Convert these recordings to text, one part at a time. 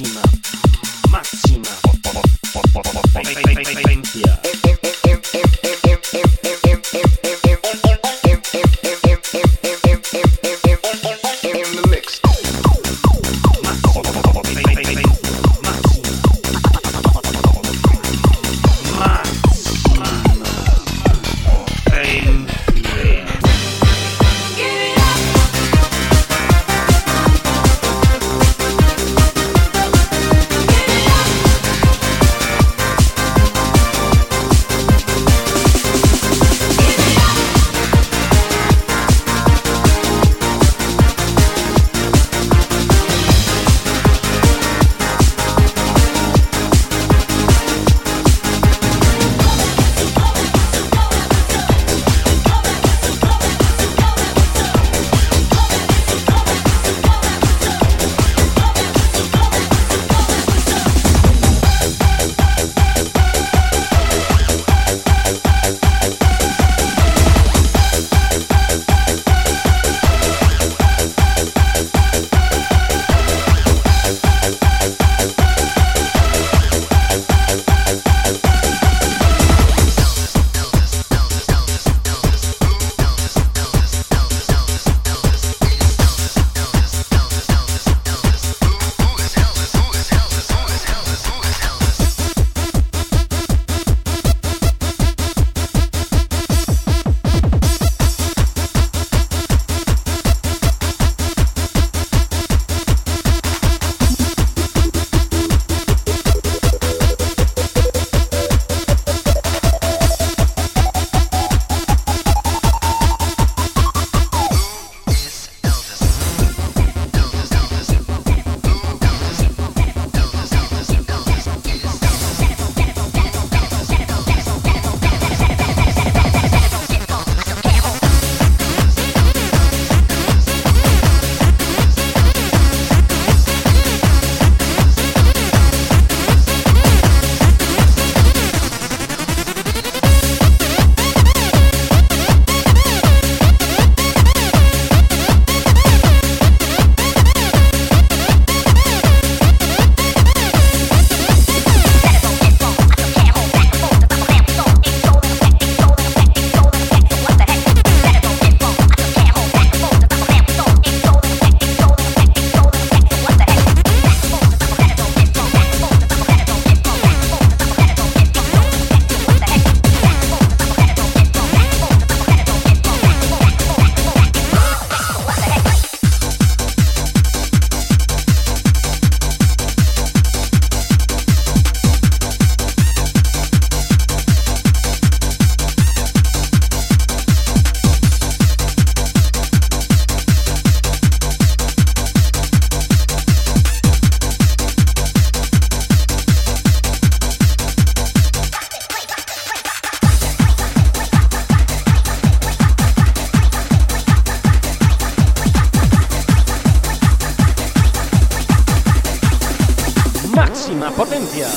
Maxima, máxima. máxima potencia.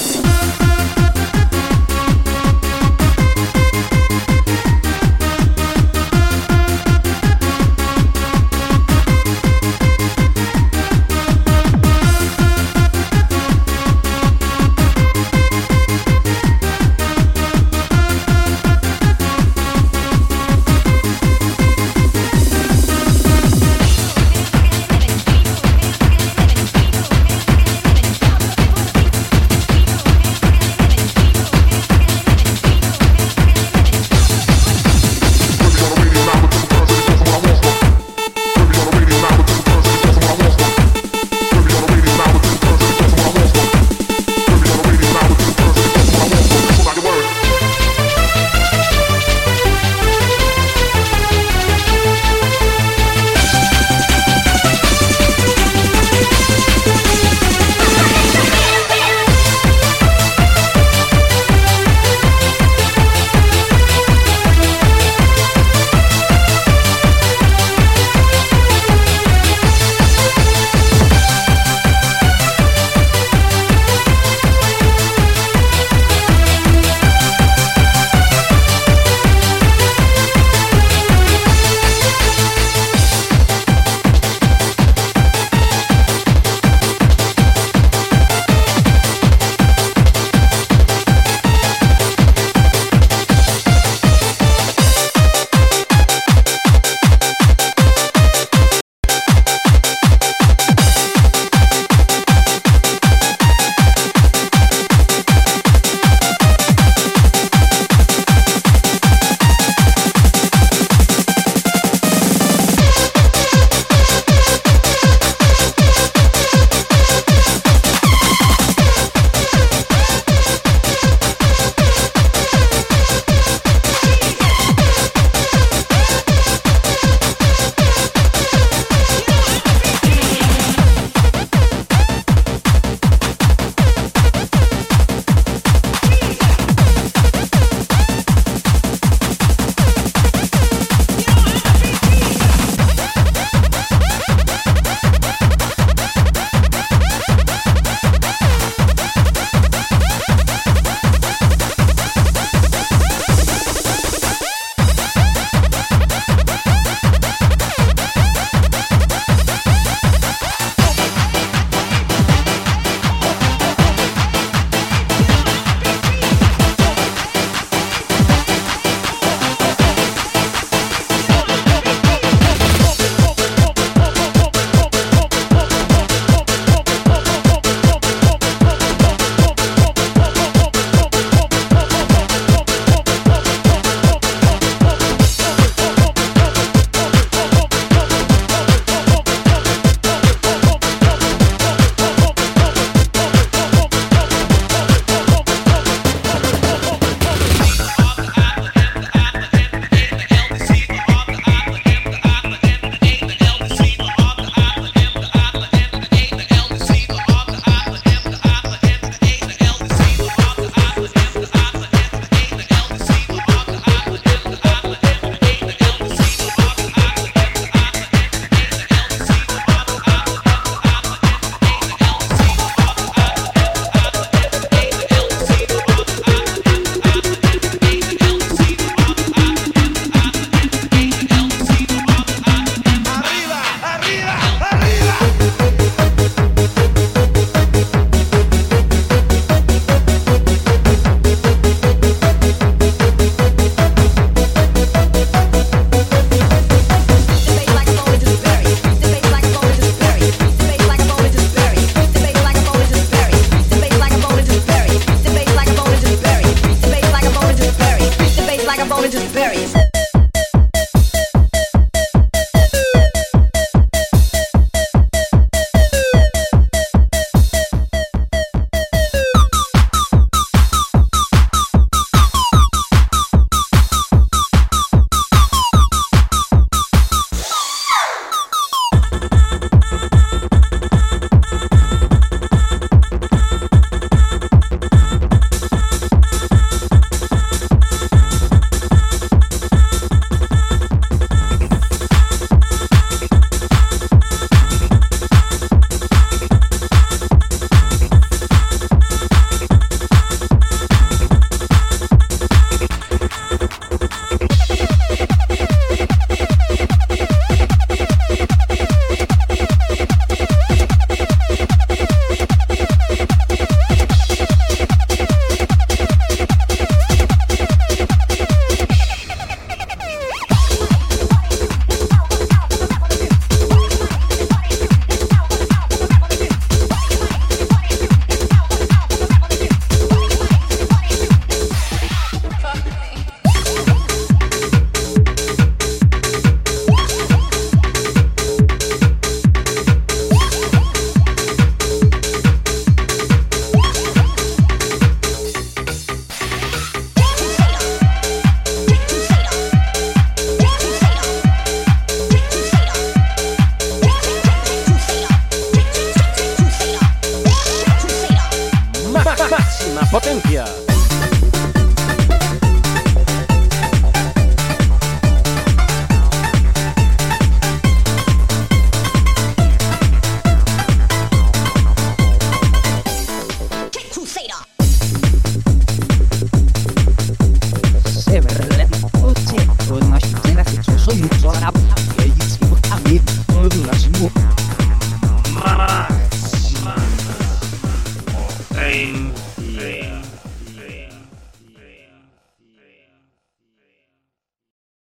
Máxima na potência.